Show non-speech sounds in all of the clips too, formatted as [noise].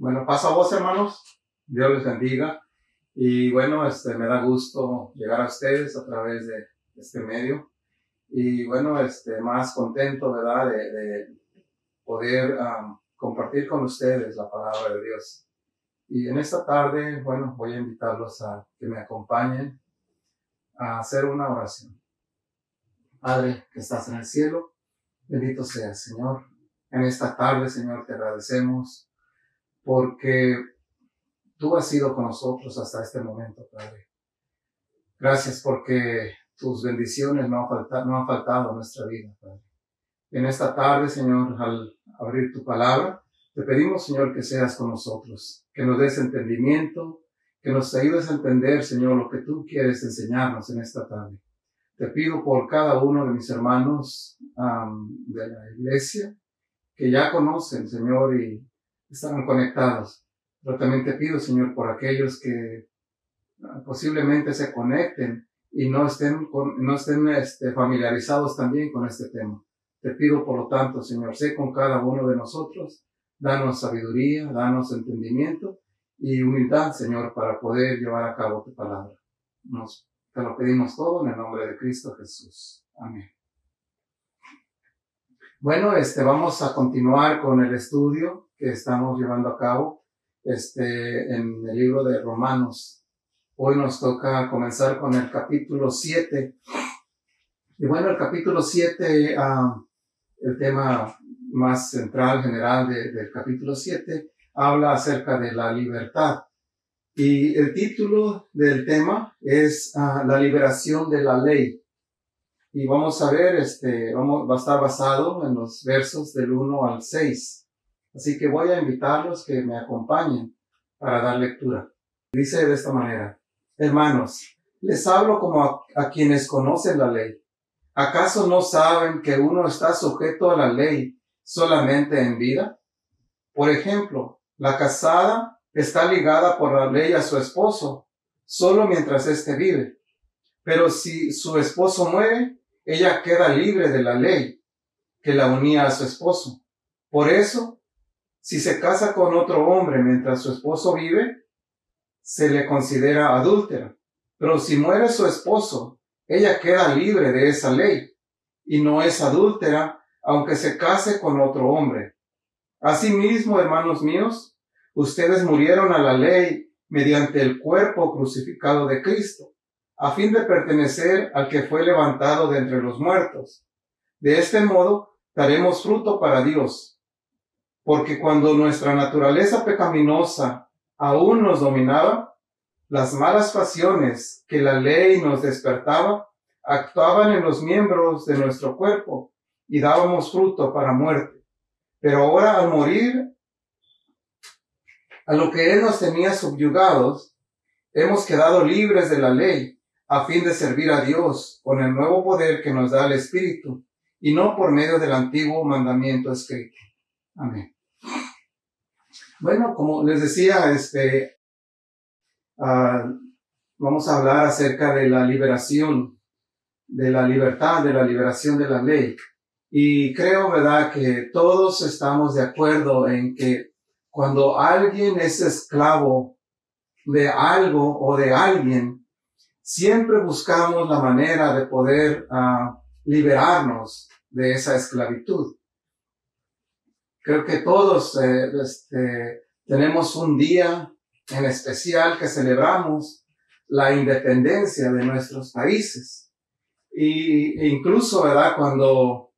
Bueno, paso a vos, hermanos. Dios les bendiga. Y bueno, este, me da gusto llegar a ustedes a través de este medio. Y bueno, este, más contento, ¿verdad?, de, poder compartir con ustedes la palabra de Dios. Y en esta tarde, bueno, voy a invitarlos a que me acompañen a hacer una oración. Padre, que estás en el cielo, bendito seas, Señor. En esta tarde, Señor, te agradecemos porque tú has sido con nosotros hasta este momento, Padre. Gracias porque tus bendiciones no han faltado, no han faltado a nuestra vida, Padre. En esta tarde, Señor, al abrir tu palabra, te pedimos, Señor, que seas con nosotros, que nos des entendimiento, que nos ayudes a entender, Señor, lo que tú quieres enseñarnos en esta tarde. Te pido por cada uno de mis hermanos de la iglesia que ya conocen, Señor, y están conectados. Pero también te pido, Señor, por aquellos que ah, posiblemente se conecten y no estén, no estén este, familiarizados también con este tema. Te pido, por lo tanto, Señor, sé con cada uno de nosotros, danos sabiduría, danos entendimiento y humildad, Señor, para poder llevar a cabo tu palabra. Nos, te lo pedimos todo en el nombre de Cristo Jesús. Amén. Bueno, este, vamos a continuar con el estudio que estamos llevando a cabo, este, en el libro de Romanos. Hoy nos toca comenzar con el capítulo 7. Y bueno, el capítulo 7, ah, el tema más central, general del capítulo 7, habla acerca de la libertad. Y el título del tema es ah, la liberación de la ley. Y vamos a ver, este, vamos, va a estar basado en los versos del 1 al 6. Así que voy a invitarlos que me acompañen para dar lectura. Dice de esta manera, hermanos, les hablo como a, quienes conocen la ley. ¿Acaso no saben que uno está sujeto a la ley solamente en vida? Por ejemplo, la casada está ligada por la ley a su esposo solo mientras éste vive. Pero si su esposo muere, ella queda libre de la ley que la unía a su esposo. Por eso, si se casa con otro hombre mientras su esposo vive, se le considera adúltera. Pero si muere su esposo, ella queda libre de esa ley y no es adúltera aunque se case con otro hombre. Asimismo, hermanos míos, ustedes murieron a la ley mediante el cuerpo crucificado de Cristo a fin de pertenecer al que fue levantado de entre los muertos. De este modo, daremos fruto para Dios. Porque cuando nuestra naturaleza pecaminosa aún nos dominaba, las malas pasiones que la ley nos despertaba actuaban en los miembros de nuestro cuerpo y dábamos fruto para muerte. Pero ahora al morir, a lo que Él nos tenía subyugados, hemos quedado libres de la ley a fin de servir a Dios con el nuevo poder que nos da el Espíritu y no por medio del antiguo mandamiento escrito. Amén. Bueno, como les decía, este, ah, vamos a hablar acerca de la liberación, de la libertad, de la liberación de la ley. Y creo, ¿verdad?, que todos estamos de acuerdo en que cuando alguien es esclavo de algo o de alguien, siempre buscamos la manera de poder uh, liberarnos de esa esclavitud. Creo que todos eh, este, tenemos un día en especial que celebramos la independencia de nuestros países. Y e incluso, ¿verdad? Cuando,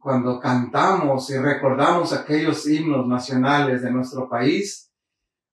cuando cantamos y recordamos aquellos himnos nacionales de nuestro país,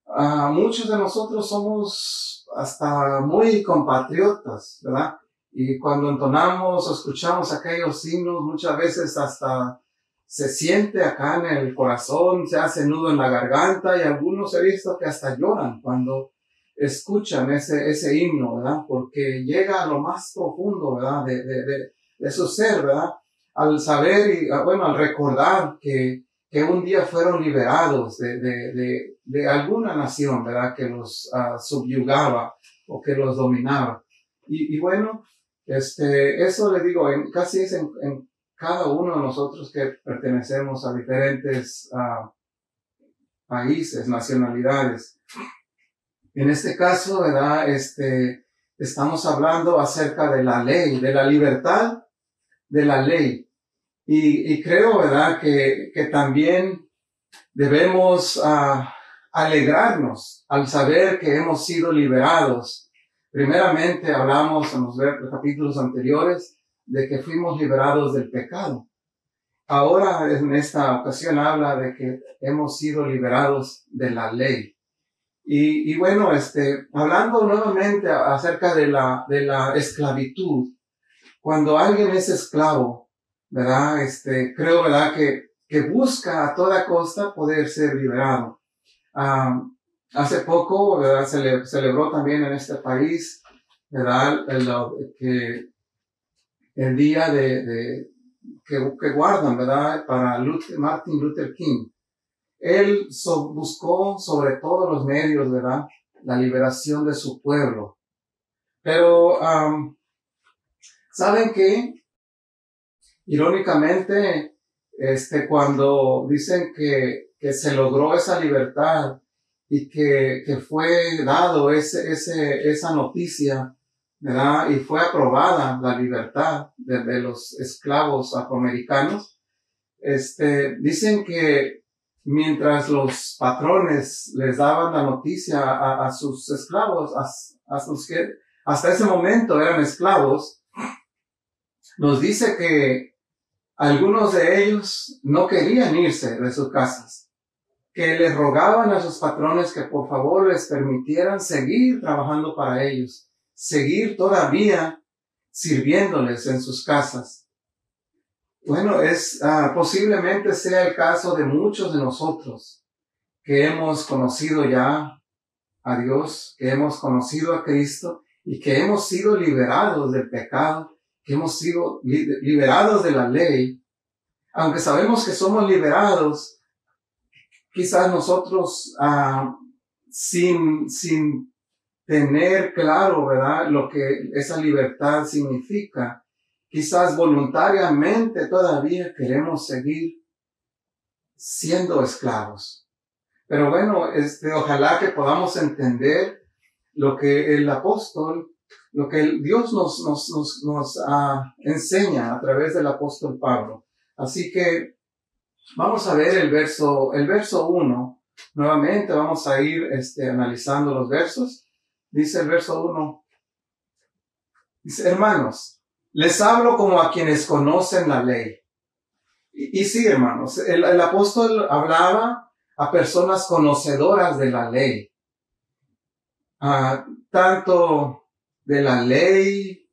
uh, muchos de nosotros somos hasta muy compatriotas, ¿verdad? Y cuando entonamos o escuchamos aquellos himnos, muchas veces hasta se siente acá en el corazón, se hace nudo en la garganta y algunos he visto que hasta lloran cuando escuchan ese, ese himno, ¿verdad? Porque llega a lo más profundo, ¿verdad? De, de, de, de su ser, ¿verdad? Al saber y, ah, bueno, al recordar que que un día fueron liberados de, de, de, alguna nación, ¿verdad? Que los uh, subyugaba o que los dominaba. Y, bueno, este, eso le digo, casi es en, cada uno de nosotros que pertenecemos a diferentes uh, países, nacionalidades. En este caso, ¿verdad? Este, estamos hablando acerca de la ley, de la libertad de la ley. Y, creo, ¿verdad? Que, que también debemos uh, alegrarnos al saber que hemos sido liberados. Primeramente hablamos en los capítulos anteriores de que fuimos liberados del pecado. Ahora en esta ocasión habla de que hemos sido liberados de la ley. Y, bueno, este, hablando nuevamente acerca de la, de la esclavitud, cuando alguien es esclavo, ¿verdad? Este, creo, ¿verdad? Que, que busca a toda costa poder ser liberado. hace poco, ¿verdad? Se le, celebró también en este país, ¿verdad? Que el día de, de que, que, guardan, ¿verdad? Para Martin Luther King. Él buscó sobre todos los medios, ¿verdad? La liberación de su pueblo. Pero, ¿saben qué? Irónicamente, este, cuando dicen que, que se logró esa libertad y que, que fue dado ese, ese, esa noticia, Y fue aprobada la libertad de, los esclavos afroamericanos. Este, dicen que mientras los patrones les daban la noticia a, sus esclavos, a, que hasta ese momento eran esclavos, nos dice que algunos de ellos no querían irse de sus casas, que les rogaban a sus patrones que por favor les permitieran seguir trabajando para ellos, seguir todavía sirviéndoles en sus casas. Bueno, es ah, posiblemente sea el caso de muchos de nosotros que hemos conocido ya a Dios, que hemos conocido a Cristo y que hemos sido liberados del pecado, que hemos sido liberados de la ley. Aunque sabemos que somos liberados, quizás nosotros ah, sin, sin tener claro, ¿verdad? Lo que esa libertad significa, quizás voluntariamente todavía queremos seguir siendo esclavos. Pero bueno, este, ojalá que podamos entender lo que el apóstol, lo que Dios nos, nos, nos, nos ah, enseña a través del apóstol Pablo. Así que vamos a ver el verso, el verso uno. Nuevamente vamos a ir este, analizando los versos. Dice el verso uno. Dice, hermanos, les hablo como a quienes conocen la ley. Y, sí, hermanos, el, apóstol hablaba a personas conocedoras de la ley. tanto de la ley,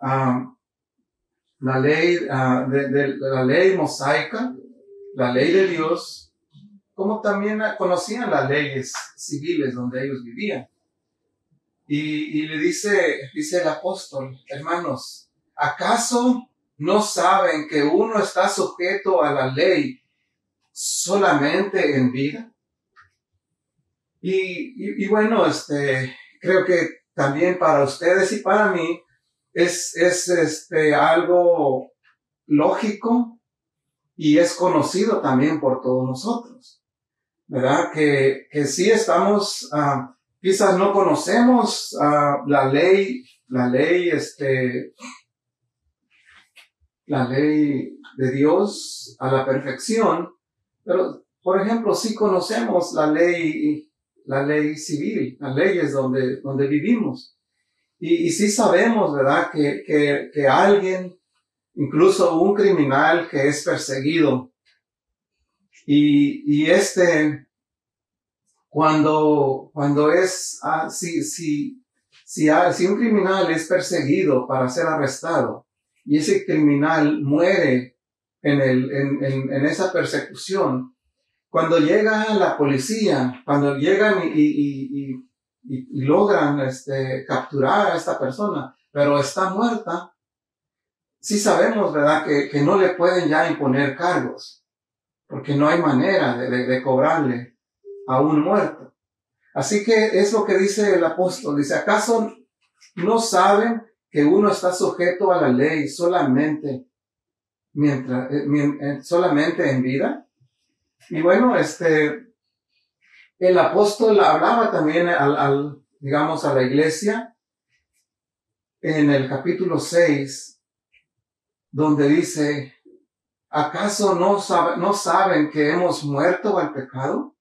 la ley, de, la ley mosaica, la ley de Dios, como también conocían las leyes civiles donde ellos vivían. Y, y le dice, dice el apóstol, hermanos, ¿Acaso no saben que uno está sujeto a la ley solamente en vida? Y, bueno, este, creo que también para ustedes y para mí es, es este, algo lógico y es conocido también por todos nosotros. ¿Verdad? Que, que sí estamos, ah, quizás no conocemos ah, la ley, la ley, este, la ley de Dios a la perfección, pero por ejemplo, si conocemos la ley, la ley civil, las leyes donde, donde vivimos. Y, y sí sabemos, ¿verdad?, que, que, que alguien, incluso un criminal que es perseguido, y, y este, cuando, cuando es, ah, si, si, si, si un criminal es perseguido para ser arrestado, y ese criminal muere en, el, en, en, en esa persecución, cuando llega la policía, cuando llegan y, y, y, y, logran este, capturar a esta persona, pero está muerta, sí sabemos, ¿verdad?, que, que no le pueden ya imponer cargos, porque no hay manera de, de, de cobrarle a un muerto. Así que es lo que dice el apóstol, dice, ¿acaso no saben que uno está sujeto a la ley solamente mientras, eh, eh, solamente en vida. Y bueno, este, el apóstol hablaba también al, digamos, a la iglesia en el capítulo 6, donde dice, ¿acaso no, no saben que hemos muerto al pecado?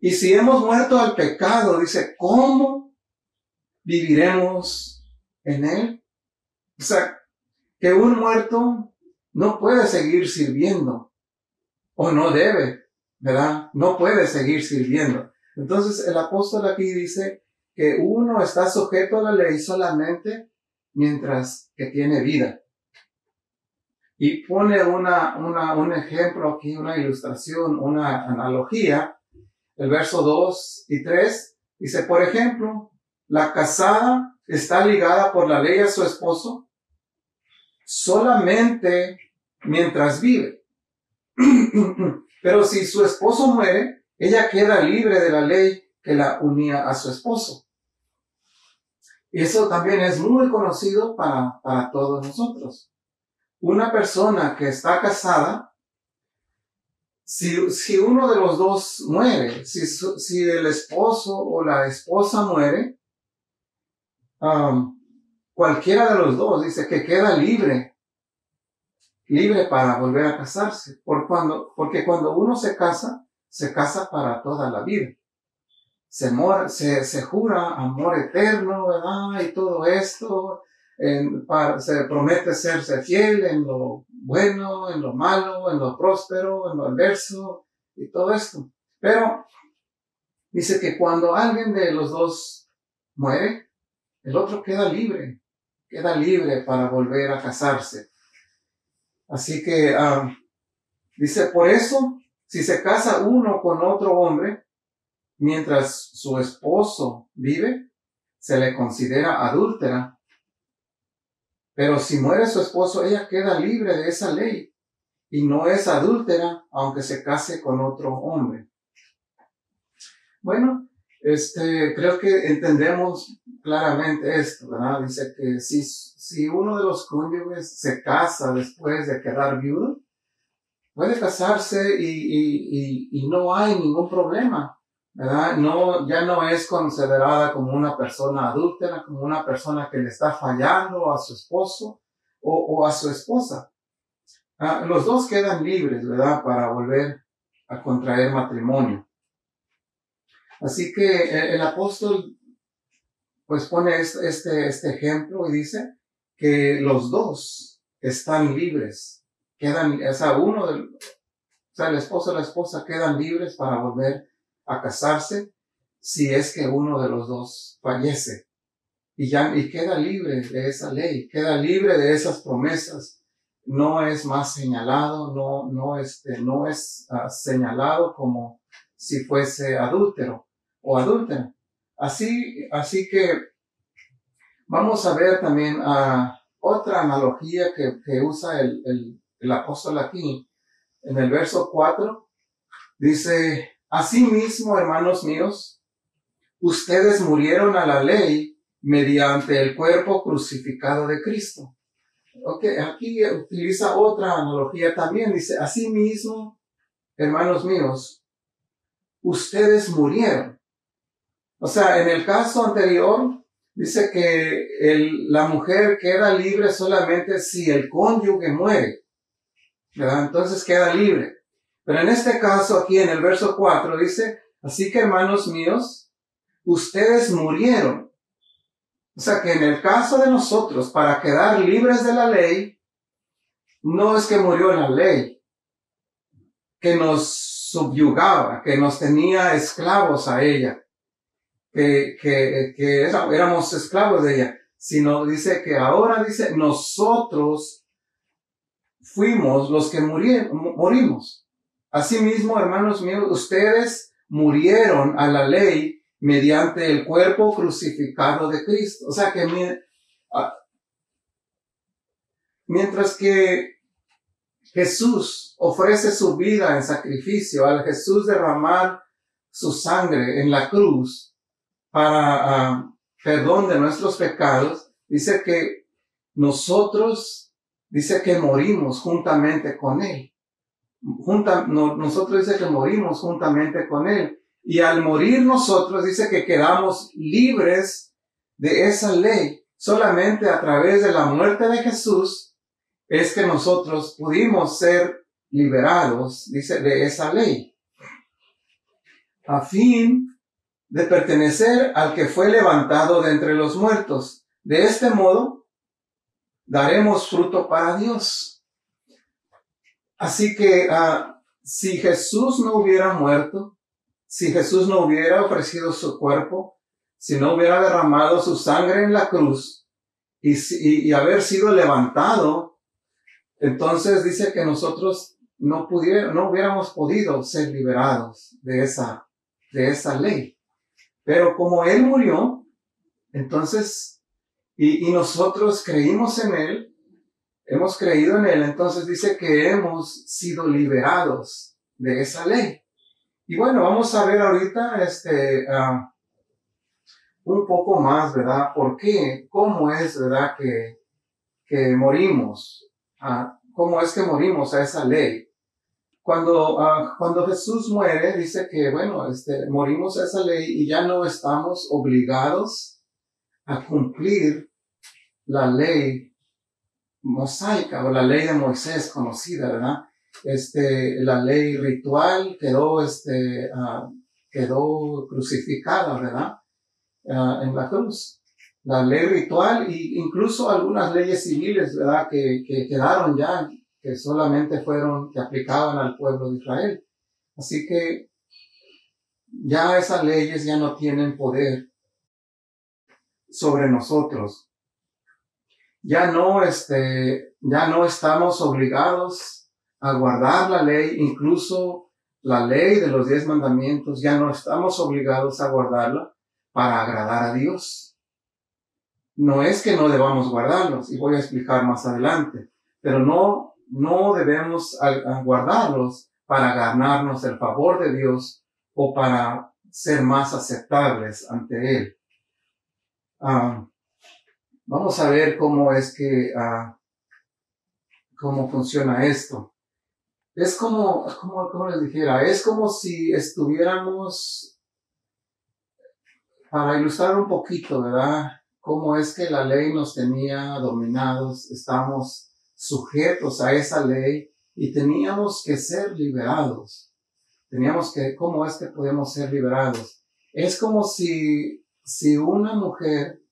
Y si hemos muerto al pecado, dice, ¿cómo viviremos en él? O sea, que un muerto no puede seguir sirviendo o no debe, ¿verdad? No puede seguir sirviendo. Entonces el apóstol aquí dice que uno está sujeto a la ley solamente mientras que tiene vida. Y pone una, un ejemplo aquí, una ilustración, una analogía. El verso 2 y 3 dice, por ejemplo, la casada está ligada por la ley a su esposo solamente mientras vive. [clears throat] Pero si su esposo muere, ella queda libre de la ley que la unía a su esposo. Y eso también es muy conocido para, para todos nosotros. Una persona que está casada, si, si uno de los dos muere, si, si el esposo o la esposa muere, um, cualquiera de los dos dice que queda libre libre para volver a casarse, por cuando, porque cuando uno se casa, se casa para toda la vida. Se, se, se jura amor eterno, ¿verdad? Y todo esto, se promete serse fiel en lo bueno, en lo malo, en lo próspero, en lo adverso, y todo esto. Pero dice que cuando alguien de los dos muere, el otro queda libre, queda libre para volver a casarse. Así que ah, dice, por eso, si se casa uno con otro hombre, mientras su esposo vive, se le considera adúltera. Pero si muere su esposo, ella queda libre de esa ley y no es adúltera aunque se case con otro hombre. Bueno, este, creo que entendemos claramente esto, ¿verdad? Dice que si, si uno de los cónyuges se casa después de quedar viudo, puede casarse y, y, y, no hay ningún problema, No, ya no es considerada como una persona adúltera, como una persona que le está fallando a su esposo o, o a su esposa. Ah, los dos quedan libres, ¿verdad? Para volver a contraer matrimonio. Así que el apóstol pues pone este, este ejemplo y dice que los dos están libres, quedan, o sea, uno o sea, el esposo y la esposa quedan libres para volver a casarse si es que uno de los dos fallece. Y ya, y queda libre de esa ley, queda libre de esas promesas. No es más señalado, no, no, este, no es ah, señalado como si fuese adúltero o adúltera. Así, así que vamos a ver también a otra analogía que, que usa el, el, el, apóstol aquí. En el verso 4 dice, Asimismo, hermanos míos, ustedes murieron a la ley mediante el cuerpo crucificado de Cristo. Ok, aquí utiliza otra analogía también. Dice, Asimismo, hermanos míos, ustedes murieron o sea, en el caso anterior, dice que la mujer queda libre solamente si el cónyuge muere. ¿verdad? Entonces queda libre. Pero en este caso, aquí en el verso 4, dice, así que hermanos míos, ustedes murieron. O sea que en el caso de nosotros, para quedar libres de la ley, no es que murió la ley, que nos subyugaba, que nos tenía esclavos a ella que, que, que éramos esclavos de ella, sino dice que ahora dice nosotros fuimos los que morimos. Asimismo, hermanos míos, ustedes murieron a la ley mediante el cuerpo crucificado de Cristo. O sea que mientras que Jesús ofrece su vida en sacrificio, al Jesús derramar su sangre en la cruz, para ah, perdón de nuestros pecados, dice que nosotros, dice que morimos juntamente con Él. Junta, nosotros dice que morimos juntamente con Él. Y al morir nosotros dice que quedamos libres de esa ley. Solamente a través de la muerte de Jesús es que nosotros pudimos ser liberados, dice, de esa ley. A fin de pertenecer al que fue levantado de entre los muertos. De este modo, daremos fruto para Dios. Así que uh, si Jesús no hubiera muerto, si Jesús no hubiera ofrecido su cuerpo, si no hubiera derramado su sangre en la cruz y, haber sido levantado, entonces dice que nosotros no pudiera, no hubiéramos podido ser liberados de esa, de esa ley. Pero como Él murió, entonces, y nosotros creímos en Él, hemos creído en Él, entonces dice que hemos sido liberados de esa ley. Y bueno, vamos a ver ahorita este, uh, un poco más, ¿verdad? ¿Por qué? ¿Cómo es, verdad, que, que morimos? Uh, ¿Cómo es que morimos a esa ley? Cuando, uh, cuando Jesús muere, dice que, bueno, este, morimos a esa ley y ya no estamos obligados a cumplir la ley mosaica o la ley de Moisés conocida, ¿verdad? Este, la ley ritual quedó, este, uh, quedó crucificada, ¿verdad? Uh, en la cruz. La ley ritual e incluso algunas leyes civiles, ¿verdad? Que, que quedaron ya, que solamente fueron, que aplicaban al pueblo de Israel. Así que ya esas leyes ya no tienen poder sobre nosotros ya no, este, ya no estamos obligados a guardar la ley, incluso la ley de los diez mandamientos, ya no estamos obligados a guardarla para agradar a Dios. No es que no debamos guardarlos, y voy a explicar más adelante, pero no, no debemos guardarlos para ganarnos el favor de Dios o para ser más aceptables ante Él. Ah, Vamos a ver cómo es que, uh, cómo funciona esto. Es como, como, como les dijera, es como si estuviéramos, para ilustrar un poquito, ¿verdad? Cómo es que la ley nos tenía dominados, estamos sujetos a esa ley y teníamos que ser liberados. Teníamos que, ¿cómo es que podemos ser liberados? Es como si, si una mujer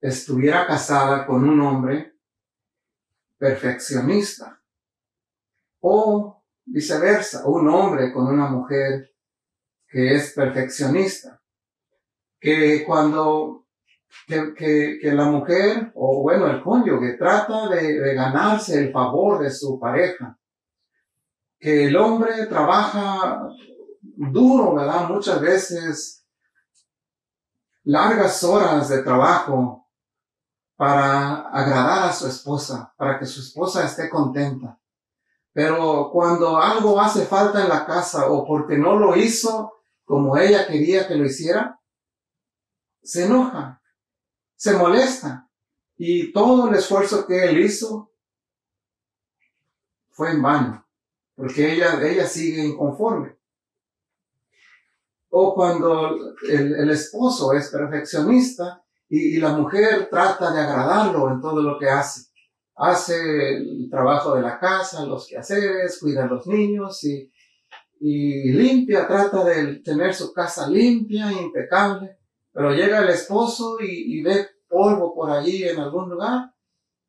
estuviera casada con un hombre perfeccionista. O viceversa, un hombre con una mujer que es perfeccionista, que cuando que, que, la mujer o bueno el cónyuge trata de, de ganarse el favor de su pareja, que el hombre trabaja duro, ¿verdad? Muchas veces largas horas de trabajo para agradar a su esposa, para que su esposa esté contenta. Pero cuando algo hace falta en la casa o porque no lo hizo como ella quería que lo hiciera, se enoja, se molesta y todo el esfuerzo que él hizo fue en vano, porque ella, ella sigue inconforme. O cuando el, el esposo es perfeccionista y, la mujer trata de agradarlo en todo lo que hace. Hace el trabajo de la casa, los quehaceres, cuida a los niños y, y limpia, trata de tener su casa limpia, impecable. Pero llega el esposo y, y ve polvo por allí en algún lugar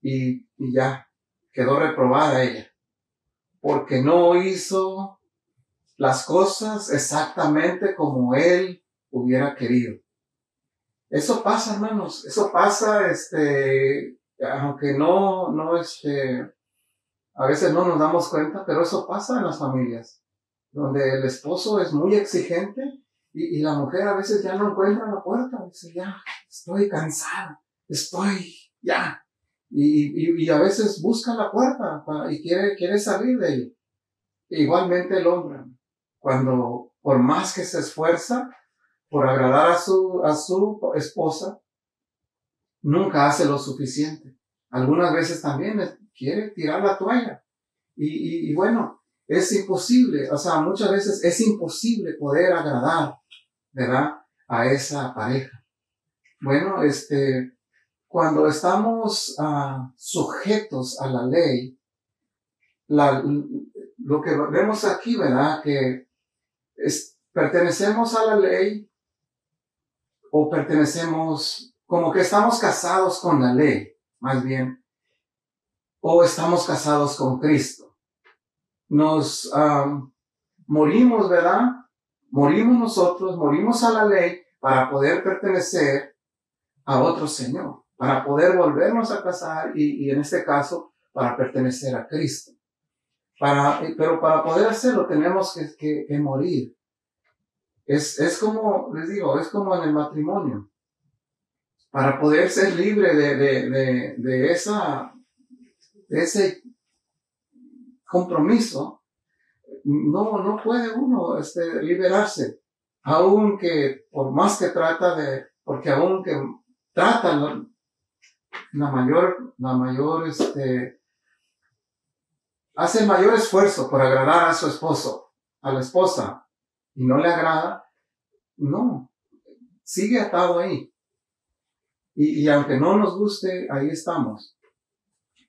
y, y ya quedó reprobada ella. Porque no hizo las cosas exactamente como él hubiera querido. Eso pasa, hermanos, eso pasa, este, aunque no, no, este, a veces no nos damos cuenta, pero eso pasa en las familias, donde el esposo es muy exigente y, y la mujer a veces ya no encuentra la puerta, dice, ya, estoy cansada, estoy, ya, y, y, a veces busca la puerta y quiere, quiere salir de ello. Igualmente el hombre, cuando por más que se esfuerza, por agradar a su, a su esposa, nunca hace lo suficiente. Algunas veces también quiere tirar la toalla. Y, y, bueno, es imposible, o sea, muchas veces es imposible poder agradar, ¿verdad? A esa pareja. Bueno, este, cuando estamos ah, sujetos a la ley, la, lo que vemos aquí, ¿verdad? Que es, pertenecemos a la ley o pertenecemos, como que estamos casados con la ley, más bien, o estamos casados con Cristo. Nos morimos, ¿verdad? Morimos nosotros, morimos a la ley para poder pertenecer a otro Señor, para poder volvernos a casar y, en este caso, para pertenecer a Cristo. Para, pero para poder hacerlo tenemos que, morir. Es, es como, les digo, es como en el matrimonio. Para poder ser libre de, de, de, esa, de ese compromiso, no, no puede uno este, liberarse. Aunque, por más que trata de, porque aunque trata la, mayor, la mayor, este, hace el mayor esfuerzo por agradar a su esposo, a la esposa, y no le agrada, no, sigue atado ahí. Y, y aunque no nos guste, ahí estamos.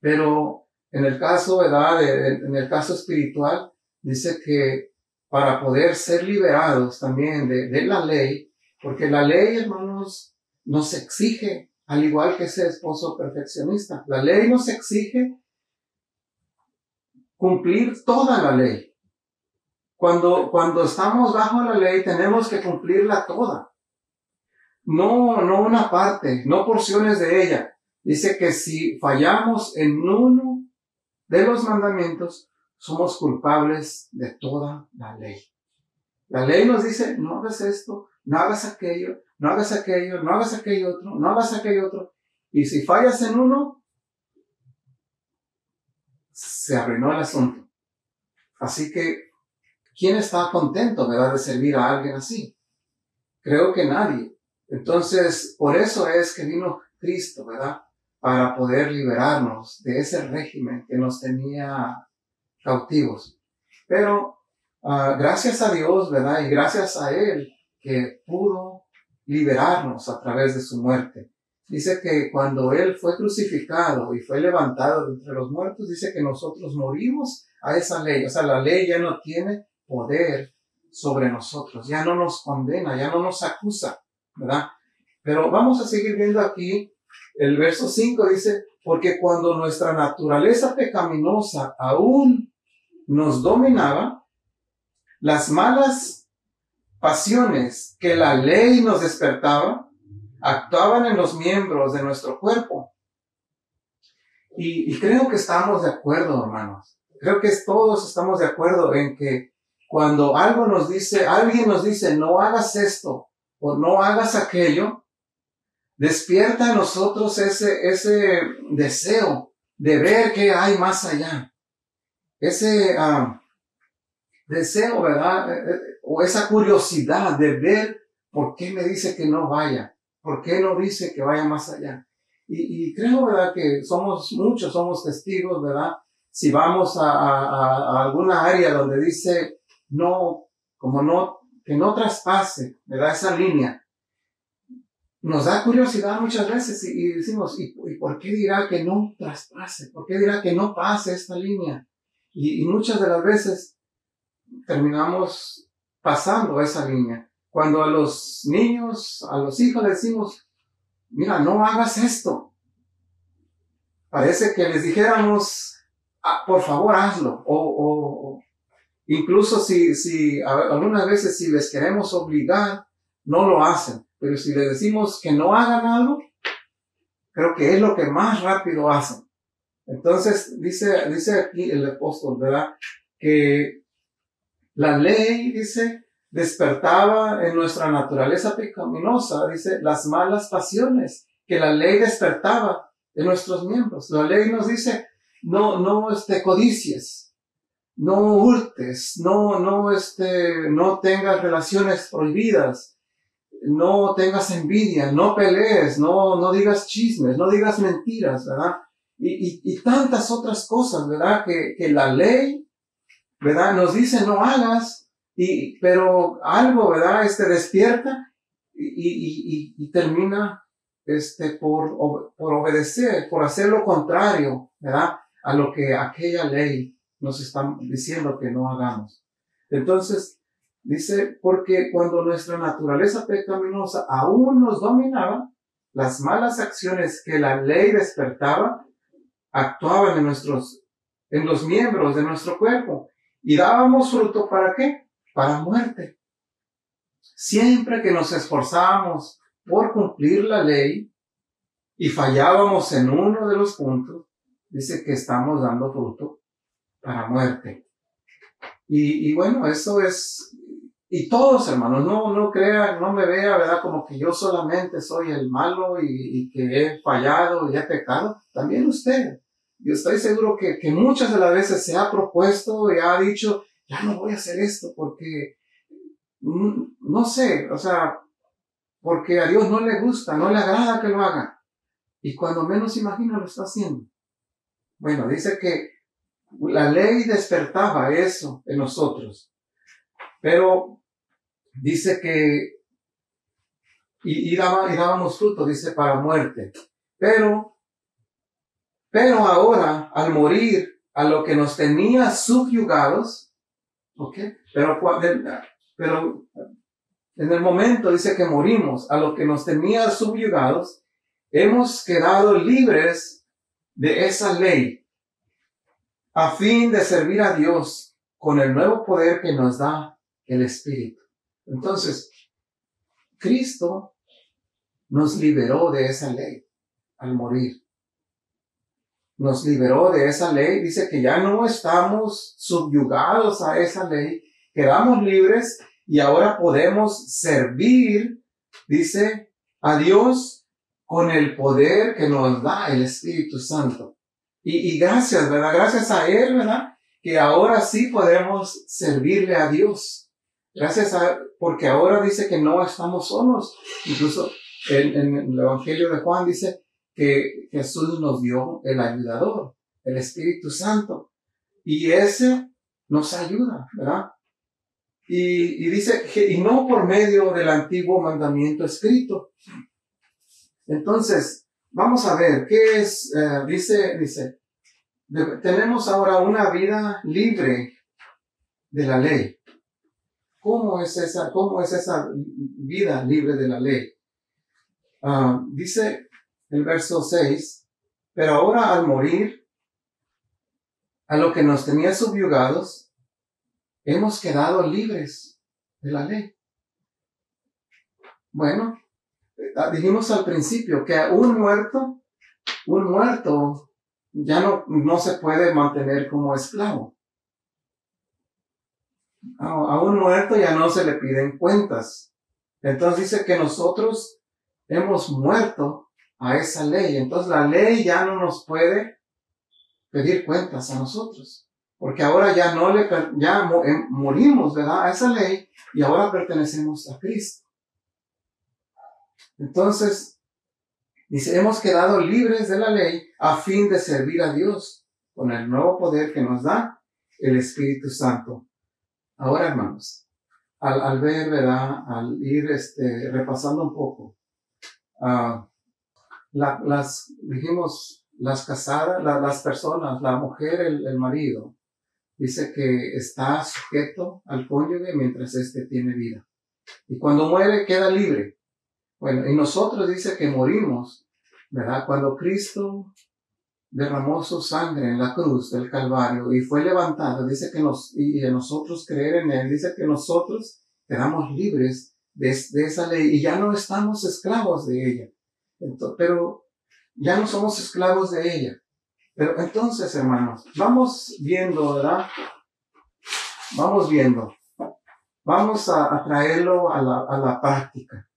Pero en el caso, ¿verdad? en el caso espiritual, dice que para poder ser liberados también de, de la ley, porque la ley, hermanos, nos exige, al igual que ese esposo perfeccionista, la ley nos exige cumplir toda la ley. Cuando, cuando estamos bajo la ley tenemos que cumplirla toda. No, no una parte, no porciones de ella. Dice que si fallamos en uno de los mandamientos, somos culpables de toda la ley. La ley nos dice, no hagas esto, no hagas aquello, no hagas aquello, no hagas aquello otro, no hagas aquello otro. Y si fallas en uno, se arruinó el asunto. Así que, ¿quién está contento, verdad, de servir a alguien así? Creo que nadie. Entonces, por eso es que vino Cristo, ¿verdad? Para poder liberarnos de ese régimen que nos tenía cautivos. Pero, ah, gracias a Dios, ¿verdad? Y gracias a Él que pudo liberarnos a través de su muerte. Dice que cuando Él fue crucificado y fue levantado de entre los muertos, dice que nosotros morimos a esa ley. O sea, la ley ya no tiene poder sobre nosotros, ya no nos condena, ya no nos acusa, ¿verdad? Pero vamos a seguir viendo aquí el verso 5 dice, porque cuando nuestra naturaleza pecaminosa aún nos dominaba, las malas pasiones que la ley nos despertaba, actuaban en los miembros de nuestro cuerpo. Y, creo que estamos de acuerdo, hermanos. Creo que todos estamos de acuerdo en que cuando algo nos dice, alguien nos dice, no hagas esto o no hagas aquello, despierta en nosotros ese, ese deseo de ver qué hay más allá. Ese ah, deseo, ¿verdad? Eh, eh, o esa curiosidad de ver por qué me dice que no vaya. ¿Por qué no dice que vaya más allá? Y, creo, ¿verdad? Que somos muchos, somos testigos, ¿verdad? Si vamos a, alguna área donde dice no, como no, que no traspase, ¿verdad? Esa línea. Nos da curiosidad muchas veces y, decimos, ¿y, por qué dirá que no traspase? ¿Por qué dirá que no pase esta línea? y muchas de las veces terminamos pasando esa línea. Cuando a los niños, a los hijos les decimos, mira, no hagas esto. Parece que les dijéramos, ah, por favor, hazlo. O, incluso si, si algunas veces si les queremos obligar, no lo hacen. Pero si les decimos que no hagan algo, creo que es lo que más rápido hacen. Entonces, dice, dice aquí el apóstol, ¿verdad? Que la ley, dice, despertaba en nuestra naturaleza pecaminosa, dice, las malas pasiones que la ley despertaba en nuestros miembros. La ley nos dice, no, no, este, codicies, no hurtes, no, no, este, no tengas relaciones prohibidas, no tengas envidia, no pelees, no, no digas chismes, no digas mentiras, ¿verdad? Y, y, y tantas otras cosas, ¿verdad? Que, que la ley ¿verdad? Nos dice no hagas, y, pero algo, ¿verdad? Este despierta y, y, termina este, por, por obedecer, por hacer lo contrario, ¿verdad? A lo que aquella ley nos está diciendo que no hagamos. Entonces, dice, porque cuando nuestra naturaleza pecaminosa aún nos dominaba, las malas acciones que la ley despertaba actuaban en nuestros, en los miembros de nuestro cuerpo y dábamos fruto para qué? Para muerte. Siempre que nos esforzábamos por cumplir la ley y fallábamos en uno de los puntos, dice que estamos dando fruto para muerte. Y, y bueno, eso es, y todos hermanos, no, no crean, no me vea, ¿verdad? Como que yo solamente soy el malo y, y que he fallado y he pecado. También usted. Yo estoy seguro que, que muchas de las veces se ha propuesto y ha dicho, ya no voy a hacer esto porque, mm, no sé, o sea, porque a Dios no le gusta, no le agrada que lo haga. Y cuando menos imagina lo está haciendo. Bueno, dice que la ley despertaba eso en nosotros. Pero dice que y, daba, y dábamos fruto, dice, para muerte. Pero pero ahora, al morir a lo que nos tenía subyugados, ¿ok? Pero, pero en el momento dice que morimos a lo que nos tenía subyugados, hemos quedado libres de esa ley a fin de servir a Dios con el nuevo poder que nos da el Espíritu. Entonces, Cristo nos liberó de esa ley al morir nos liberó de esa ley, dice que ya no estamos subyugados a esa ley, quedamos libres y ahora podemos servir, dice, a Dios con el poder que nos da el Espíritu Santo. Y, gracias, ¿verdad? Gracias a Él, ¿verdad? Que ahora sí podemos servirle a Dios. Gracias a, porque ahora dice que no estamos solos. Incluso en, en el Evangelio de Juan dice que Jesús nos dio el ayudador, el Espíritu Santo. Y ese nos ayuda, ¿verdad? Y, y dice, y no por medio del antiguo mandamiento escrito. Entonces, vamos a ver, ¿qué es? Eh, dice, dice, tenemos ahora una vida libre de la ley. ¿Cómo es esa, cómo es esa vida libre de la ley? Uh, dice el verso 6, pero ahora al morir, a lo que nos tenía subyugados, hemos quedado libres de la ley. Bueno, ah, dijimos al principio que un muerto, un muerto ya no, no se puede mantener como esclavo. A un muerto ya no se le piden cuentas. Entonces dice que nosotros hemos muerto a esa ley. Entonces la ley ya no nos puede pedir cuentas a nosotros. Porque ahora ya no le, ya eh, morimos, ¿verdad? A esa ley y ahora pertenecemos a Cristo. Entonces, dice, hemos quedado libres de la ley a fin de servir a Dios con el nuevo poder que nos da el Espíritu Santo. Ahora, hermanos, al, ver, ¿verdad? Al ir este, repasando un poco, uh, las, dijimos, las casadas, las personas, la mujer, el, el marido, dice que está sujeto al cónyuge mientras éste tiene vida. Y cuando muere queda libre. Bueno, y nosotros dice que morimos, ¿verdad? Cuando Cristo derramó su sangre en la cruz del Calvario y fue levantado, dice que nos, y de nosotros creer en Él, dice que nosotros quedamos libres de, de esa ley y ya no estamos esclavos de ella pero ya no somos esclavos de ella. Pero entonces, hermanos, vamos viendo, ¿verdad? Vamos viendo. Vamos a, traerlo a la, a la práctica.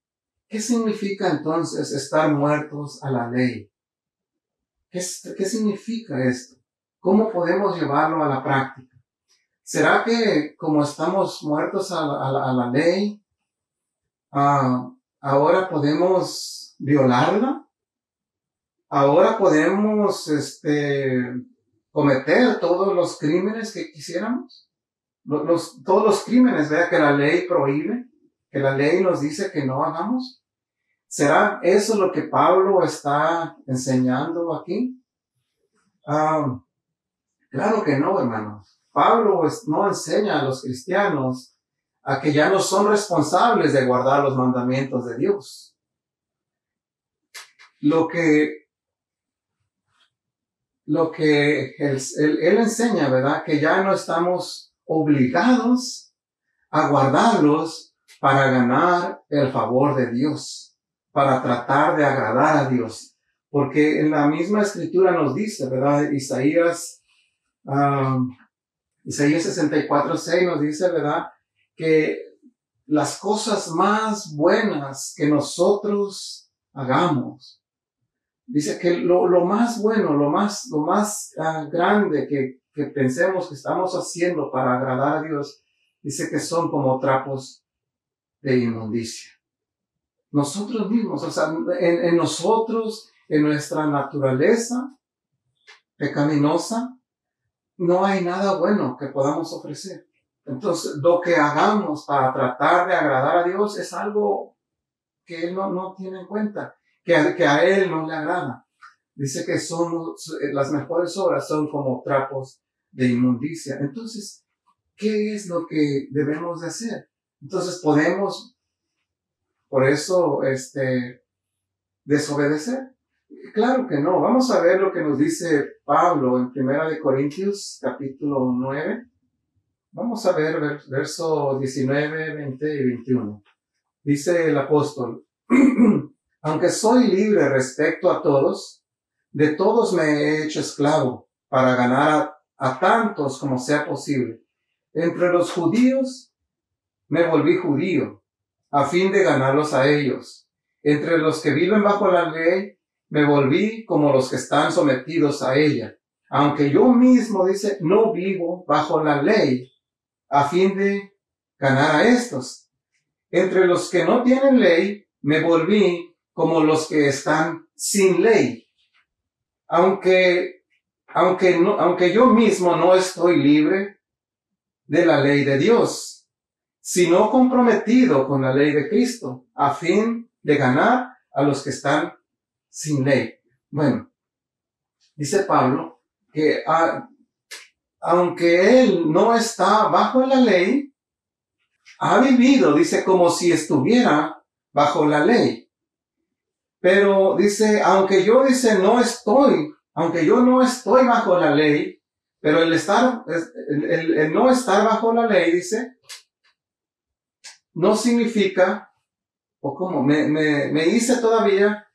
¿Qué significa entonces estar muertos a la ley? ¿Qué, significa esto? ¿Cómo podemos llevarlo a la práctica? ¿Será que como estamos muertos a la, ley, ah, ahora podemos violarla. Ahora podemos este, cometer todos los crímenes que quisiéramos. los, todos los crímenes, vea que la ley prohíbe, que la ley nos dice que no hagamos. ¿Será eso lo que Pablo está enseñando aquí? Ah, claro que no, hermanos. Pablo no enseña a los cristianos a que ya no son responsables de guardar los mandamientos de Dios. Lo que, lo que él, él enseña, ¿verdad? Que ya no estamos obligados a guardarlos para ganar el favor de Dios, para tratar de agradar a Dios. Porque en la misma escritura nos dice, ¿verdad? Isaías, um, Isaías 64, 6 nos dice, ¿verdad? Que las cosas más buenas que nosotros hagamos, dice que lo, más bueno, lo más, lo más uh, grande que, que pensemos que estamos haciendo para agradar a Dios, dice que son como trapos de inmundicia. Nosotros mismos, o sea, en, nosotros, en nuestra naturaleza pecaminosa, no hay nada bueno que podamos ofrecer. Entonces, lo que hagamos para tratar de agradar a Dios es algo que Él no, no tiene en cuenta, que, que a Él no le agrada. Dice que son las mejores obras son como trapos de inmundicia. Entonces, ¿qué es lo que debemos de hacer? Entonces, podemos, por eso, este, desobedecer. Claro que no. Vamos a ver lo que nos dice Pablo en Primera de Corintios, capítulo 9. Vamos a ver verso 19, 20 y 21. Dice el apóstol, [clears throat] aunque soy libre respecto a todos, de todos me he hecho esclavo para ganar a, a tantos como sea posible. Entre los judíos me volví judío, a fin de ganarlos a ellos. Entre los que viven bajo la ley, me volví como los que están sometidos a ella, aunque yo mismo, dice, no vivo bajo la ley, a fin de ganar a estos. Entre los que no tienen ley, me volví como los que están sin ley. Aunque, aunque no, aunque yo mismo no estoy libre de la ley de Dios, sino comprometido con la ley de Cristo, a fin de ganar a los que están sin ley. Bueno, dice Pablo que ah, aunque él no está bajo la ley, ha vivido, dice, como si estuviera bajo la ley. Pero dice, aunque yo dice, no estoy, aunque yo no estoy bajo la ley, pero el estar, el, no estar bajo la ley, dice, no significa, o como, me, me, me hice todavía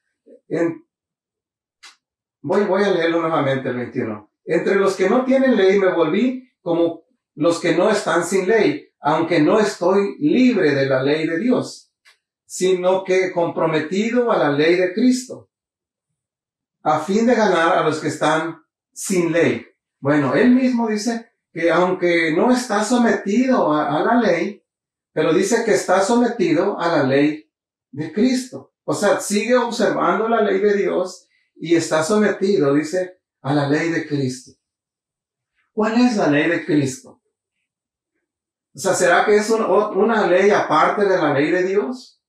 voy, voy a leerlo nuevamente el 21. Entre los que no tienen ley me volví como los que no están sin ley, aunque no estoy libre de la ley de Dios, sino que comprometido a la ley de Cristo, a fin de ganar a los que están sin ley. Bueno, él mismo dice que aunque no está sometido a la ley, pero dice que está sometido a la ley de Cristo. O sea, sigue observando la ley de Dios y está sometido, dice, a la ley de Cristo. ¿Cuál es la ley de Cristo? O sea, ¿será que es una ley aparte de la ley de Dios?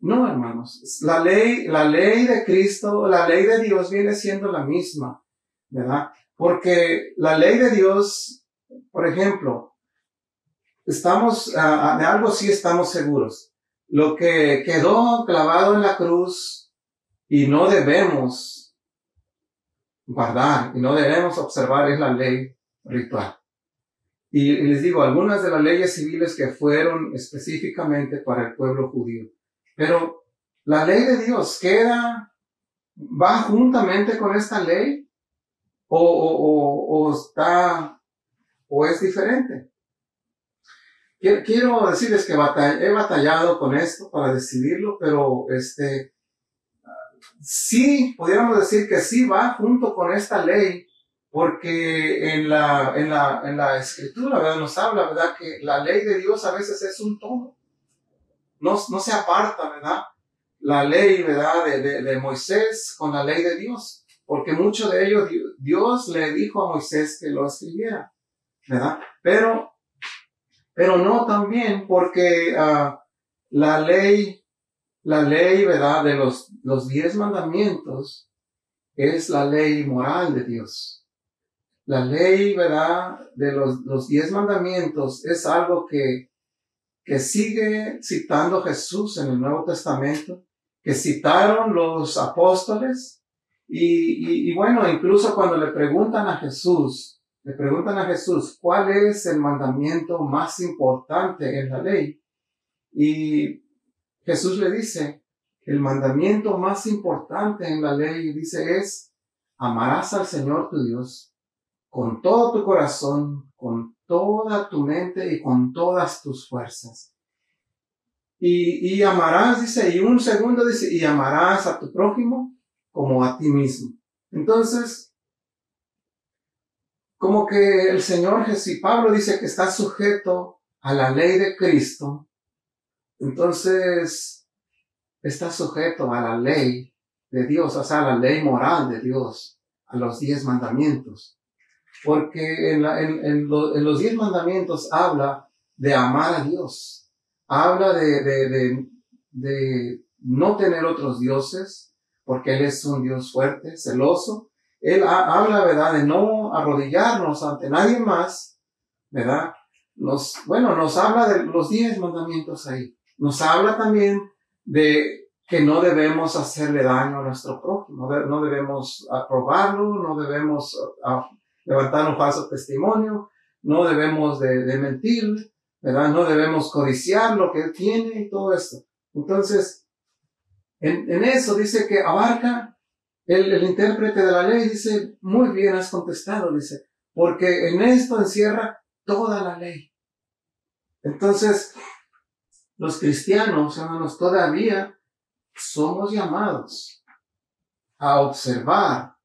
No, hermanos. La ley, la ley de Cristo, la ley de Dios viene siendo la misma, ¿verdad? Porque la ley de Dios, por ejemplo, estamos, ah, de algo sí estamos seguros lo que quedó clavado en la cruz y no debemos guardar y no debemos observar es la ley ritual. Y, les digo, algunas de las leyes civiles que fueron específicamente para el pueblo judío. Pero la ley de Dios queda, va juntamente con esta ley o, o, o está, o es diferente. Quiero decirles que he batallado con esto para decidirlo, pero este, sí, pudiéramos decir que sí va junto con esta ley, porque en la, en la, en la escritura, ¿verdad? Nos habla, ¿verdad? Que la ley de Dios a veces es un todo. No, no se aparta, ¿verdad? La ley, ¿verdad? De, de, de Moisés con la ley de Dios. Porque mucho de ello Dios le dijo a Moisés que lo escribiera, ¿verdad? Pero pero no también porque ah, la ley, la ley, ¿verdad? De los, los diez mandamientos es la ley moral de Dios. La ley, ¿verdad? De los, los diez mandamientos es algo que, que sigue citando Jesús en el Nuevo Testamento, que citaron los apóstoles, y, y, bueno, incluso cuando le preguntan a Jesús, le preguntan a Jesús, ¿cuál es el mandamiento más importante en la ley? Y Jesús le dice, el mandamiento más importante en la ley, dice, es, amarás al Señor tu Dios con todo tu corazón, con toda tu mente y con todas tus fuerzas. Y, y amarás, dice, y un segundo dice, y amarás a tu prójimo como a ti mismo. Entonces, como que el Señor Jesús, Pablo dice que está sujeto a la ley de Cristo, entonces está sujeto a la ley de Dios, o sea, a la ley moral de Dios, a los diez mandamientos. Porque en, los diez mandamientos habla de amar a Dios, habla de no tener otros dioses, porque Él es un Dios fuerte, celoso. Él habla, ¿verdad?, de no arrodillarnos ante nadie más, ¿verdad? Nos, bueno, nos habla de los diez mandamientos ahí. Nos habla también de que no debemos hacerle daño a nuestro prójimo, no debemos aprobarlo, no debemos levantar un falso testimonio, no debemos de, de mentir, ¿verdad? No debemos codiciar lo que él tiene y todo esto. Entonces, en, eso dice que abarca, el, intérprete de la ley dice, muy bien has contestado, dice, porque en esto encierra toda la ley. Entonces, los cristianos, hermanos, todavía somos llamados a observar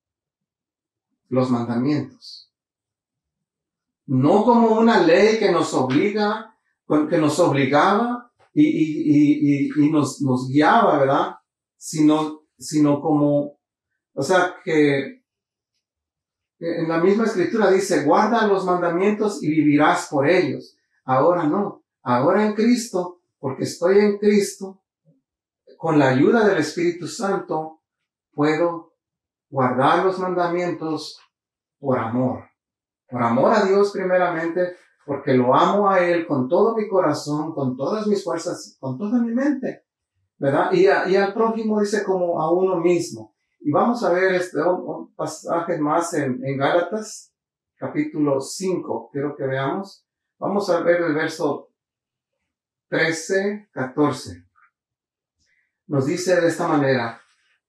los mandamientos. No como una ley que nos obliga, que nos obligaba y, y, y, y nos, nos guiaba, ¿verdad? sino, sino como, o sea, que en la misma escritura dice, guarda los mandamientos y vivirás por ellos. Ahora no, ahora en Cristo, porque estoy en Cristo, con la ayuda del Espíritu Santo, puedo guardar los mandamientos por amor. Por amor a Dios primeramente, porque lo amo a Él con todo mi corazón, con todas mis fuerzas, con toda mi mente. ¿verdad? Y, al prójimo dice como a uno mismo. Y vamos a ver este, un, pasaje más en, en Gálatas, capítulo 5, quiero que veamos. Vamos a ver el verso 13, 14. Nos dice de esta manera,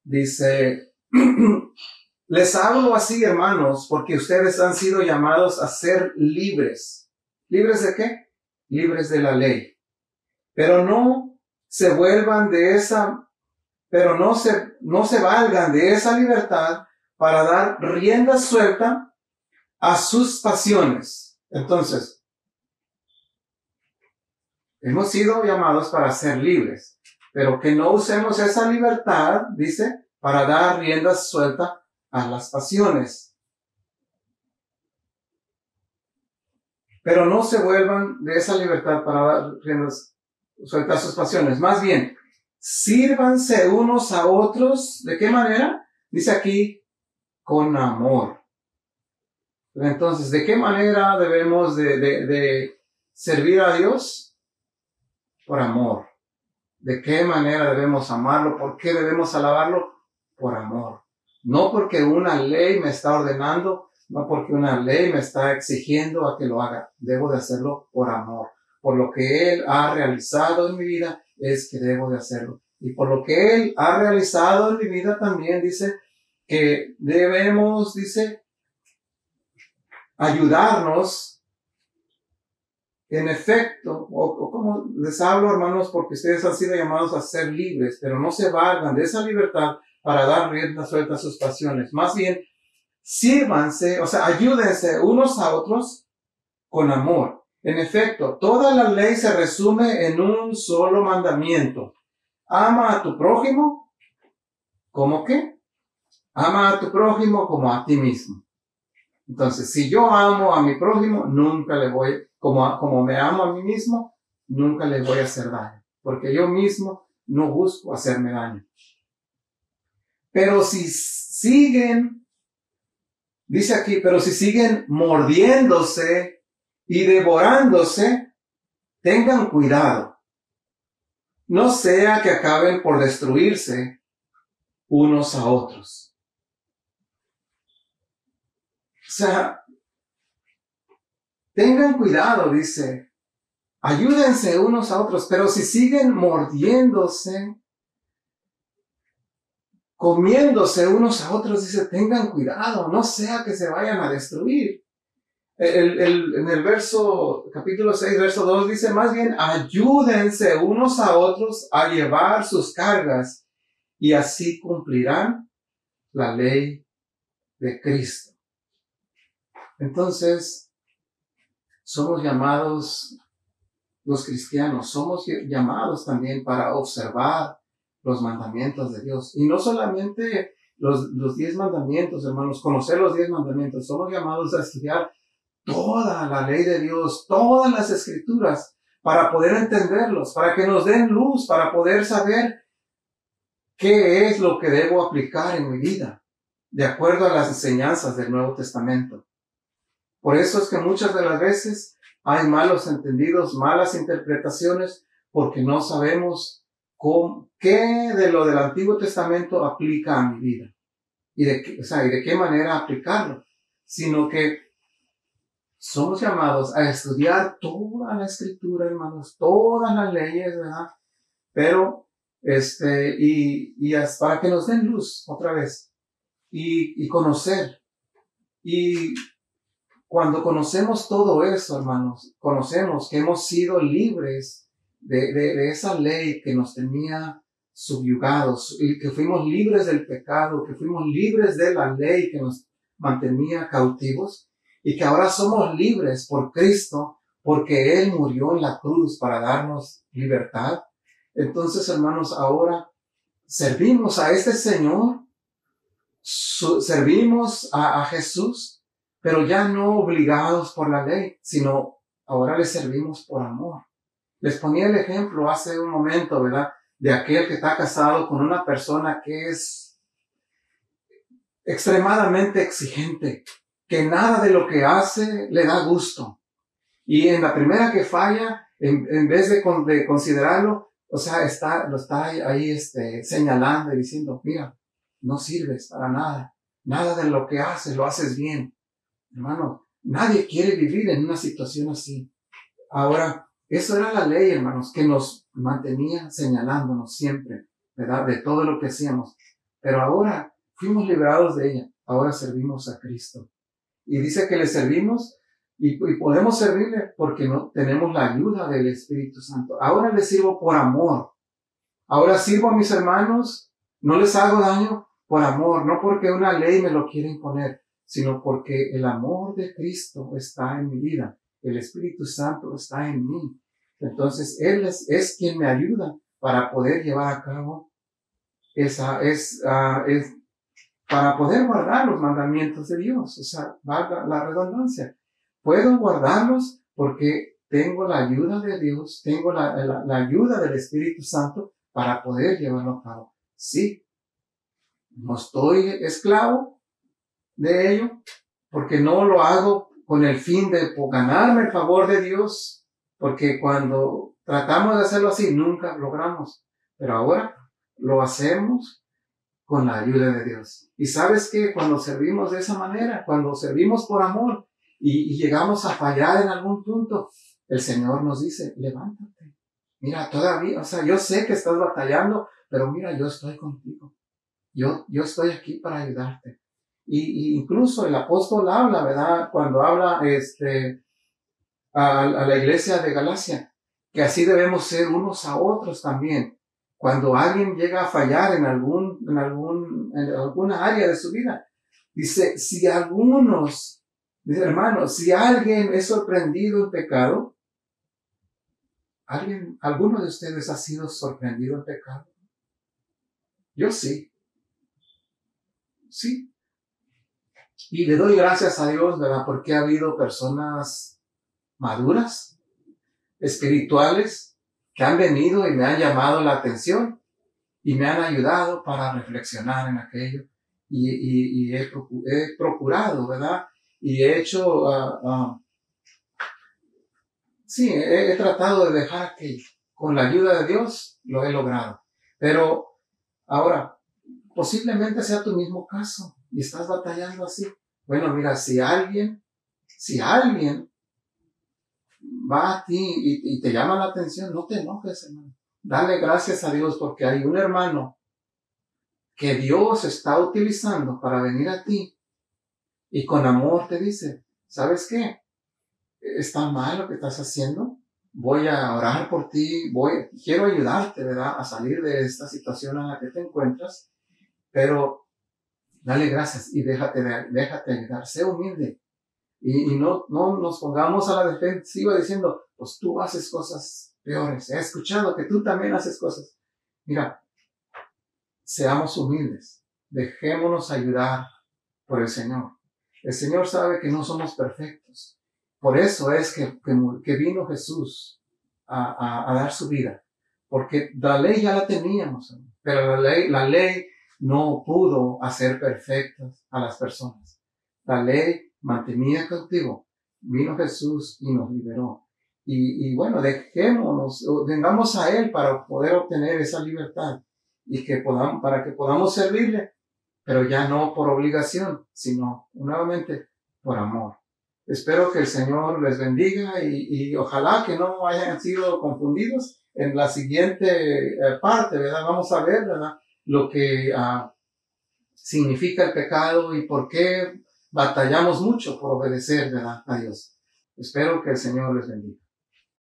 dice, [clears throat] les hablo así, hermanos, porque ustedes han sido llamados a ser libres. ¿Libres de qué? Libres de la ley. Pero no se vuelvan de esa, pero no se, no se valgan de esa libertad para dar rienda suelta a sus pasiones. Entonces, hemos sido llamados para ser libres, pero que no usemos esa libertad, dice, para dar rienda suelta a las pasiones. Pero no se vuelvan de esa libertad para dar riendas suelta sus pasiones. Más bien, sírvanse unos a otros. ¿De qué manera? Dice aquí, con amor. Entonces, ¿de qué manera debemos de, de, de servir a Dios? Por amor. ¿De qué manera debemos amarlo? ¿Por qué debemos alabarlo? Por amor. No porque una ley me está ordenando, no porque una ley me está exigiendo a que lo haga. Debo de hacerlo por amor por lo que Él ha realizado en mi vida, es que debo de hacerlo. Y por lo que Él ha realizado en mi vida también dice que debemos, dice, ayudarnos en efecto, o, como les hablo hermanos, porque ustedes han sido llamados a ser libres, pero no se valgan de esa libertad para dar rienda suelta a sus pasiones. Más bien, sírvanse, o sea, ayúdense unos a otros con amor en efecto, toda la ley se resume en un solo mandamiento. Ama a tu prójimo como qué? Ama a tu prójimo como a ti mismo. Entonces, si yo amo a mi prójimo, nunca le voy como, como me amo a mí mismo, nunca les voy a hacer daño, porque yo mismo no busco hacerme daño. Pero si siguen, dice aquí, pero si siguen mordiéndose y devorándose, tengan cuidado. No sea que acaben por destruirse unos a otros. O sea, tengan cuidado, dice, ayúdense unos a otros, pero si siguen mordiéndose, comiéndose unos a otros, dice, tengan cuidado, no sea que se vayan a destruir. El, en el verso, capítulo 6, verso 2 dice, más bien, ayúdense unos a otros a llevar sus cargas y así cumplirán la ley de Cristo. Entonces, somos llamados, los cristianos, somos llamados también para observar los mandamientos de Dios. Y no solamente los, los diez mandamientos, hermanos, conocer los diez mandamientos, somos llamados a estudiar toda la ley de Dios, todas las escrituras, para poder entenderlos, para que nos den luz, para poder saber qué es lo que debo aplicar en mi vida, de acuerdo a las enseñanzas del Nuevo Testamento. Por eso es que muchas de las veces hay malos entendidos, malas interpretaciones, porque no sabemos qué de lo del Antiguo Testamento aplica a mi vida y de qué manera aplicarlo, sino que somos llamados a estudiar toda la escritura, hermanos, todas las leyes, ¿verdad? Pero, este, y, y para que nos den luz otra vez y, y conocer. Y cuando conocemos todo eso, hermanos, conocemos que hemos sido libres de, de, esa ley que nos tenía subyugados, y que fuimos libres del pecado, que fuimos libres de la ley que nos mantenía cautivos, y que ahora somos libres por Cristo, porque Él murió en la cruz para darnos libertad. Entonces, hermanos, ahora servimos a este Señor, servimos a, a Jesús, pero ya no obligados por la ley, sino ahora le servimos por amor. Les ponía el ejemplo hace un momento, ¿verdad? De aquel que está casado con una persona que es extremadamente exigente, que nada de lo que hace le da gusto. Y en la primera que falla, en, vez de, de, considerarlo, o sea, está, lo está ahí, este, señalando y diciendo, mira, no sirves para nada. Nada de lo que haces lo haces bien. Hermano, nadie quiere vivir en una situación así. Ahora, eso era la ley, hermanos, que nos mantenía señalándonos siempre, ¿verdad? De todo lo que hacíamos. Pero ahora fuimos liberados de ella. Ahora servimos a Cristo. Y dice que le servimos y, podemos servirle porque no tenemos la ayuda del Espíritu Santo. Ahora le sirvo por amor. Ahora sirvo a mis hermanos, no les hago daño por amor, no porque una ley me lo quiere imponer, sino porque el amor de Cristo está en mi vida el Espíritu Santo está en mí. Entonces, Él es, quien me ayuda para poder llevar a cabo esa, es, ah, para poder guardar los mandamientos de Dios. O sea, valga la redundancia. Puedo guardarlos porque tengo la ayuda de Dios, tengo la, ayuda del Espíritu Santo para poder llevarlo a cabo. Sí, no estoy esclavo de ello, porque no lo hago con el fin de ganarme el favor de Dios, porque cuando tratamos de hacerlo así nunca logramos, pero ahora lo hacemos con la ayuda de Dios. Y sabes que cuando servimos de esa manera, cuando servimos por amor y, llegamos a fallar en algún punto, el Señor nos dice, levántate. Mira, todavía, o sea, yo sé que estás batallando, pero mira, yo estoy contigo. Yo, yo estoy aquí para ayudarte. Y, incluso el apóstol habla, ¿verdad? Cuando habla este, a, la iglesia de Galacia, que así debemos ser unos a otros también. Cuando alguien llega a fallar en algún, en algún, en alguna área de su vida, dice, si algunos, dice hermanos, si alguien es sorprendido en pecado, ¿Alguien, ¿Alguno de ustedes ha sido sorprendido en pecado? Yo sí. Sí. Y le doy gracias a Dios, ¿verdad? Porque ha habido personas maduras, espirituales, que han venido y me han llamado la atención y me han ayudado para reflexionar en aquello. Y, he, procurado, ¿verdad? Y he hecho, uh, sí, he, he tratado de dejar aquello. Con la ayuda de Dios lo he logrado. Pero ahora, posiblemente sea tu mismo caso y estás batallando así. Bueno, mira, si alguien, si alguien va a ti y, te llama la atención, no te enojes, hermano. Dale gracias a Dios porque hay un hermano que Dios está utilizando para venir a ti y con amor te dice, ¿sabes qué? Está mal lo que estás haciendo. Voy a orar por ti, voy, quiero ayudarte, ¿verdad? A salir de esta situación en la que te encuentras, pero dale gracias y déjate, déjate ayudar, sé humilde. Y, no, no nos pongamos a la defensiva diciendo, pues tú haces cosas peores. He escuchado que tú también haces cosas. Mira, seamos humildes. Dejémonos ayudar por el Señor. El Señor sabe que no somos perfectos. Por eso es que, que, vino Jesús a, a, dar su vida. Porque la ley ya la teníamos, pero la ley, la ley no pudo hacer perfectas a las personas. La ley mantenía cautivo. Vino Jesús y nos liberó. Y, y bueno, dejémonos, vengamos a Él para poder obtener esa libertad y que podamos, para que podamos servirle, pero ya no por obligación, sino nuevamente por amor. Espero que el Señor les bendiga y, y ojalá que no hayan sido confundidos en la siguiente eh, parte, ¿verdad? Vamos a ver, ¿verdad? Lo que uh, significa el pecado y por qué batallamos mucho por obedecer a Dios. Espero que el Señor les bendiga.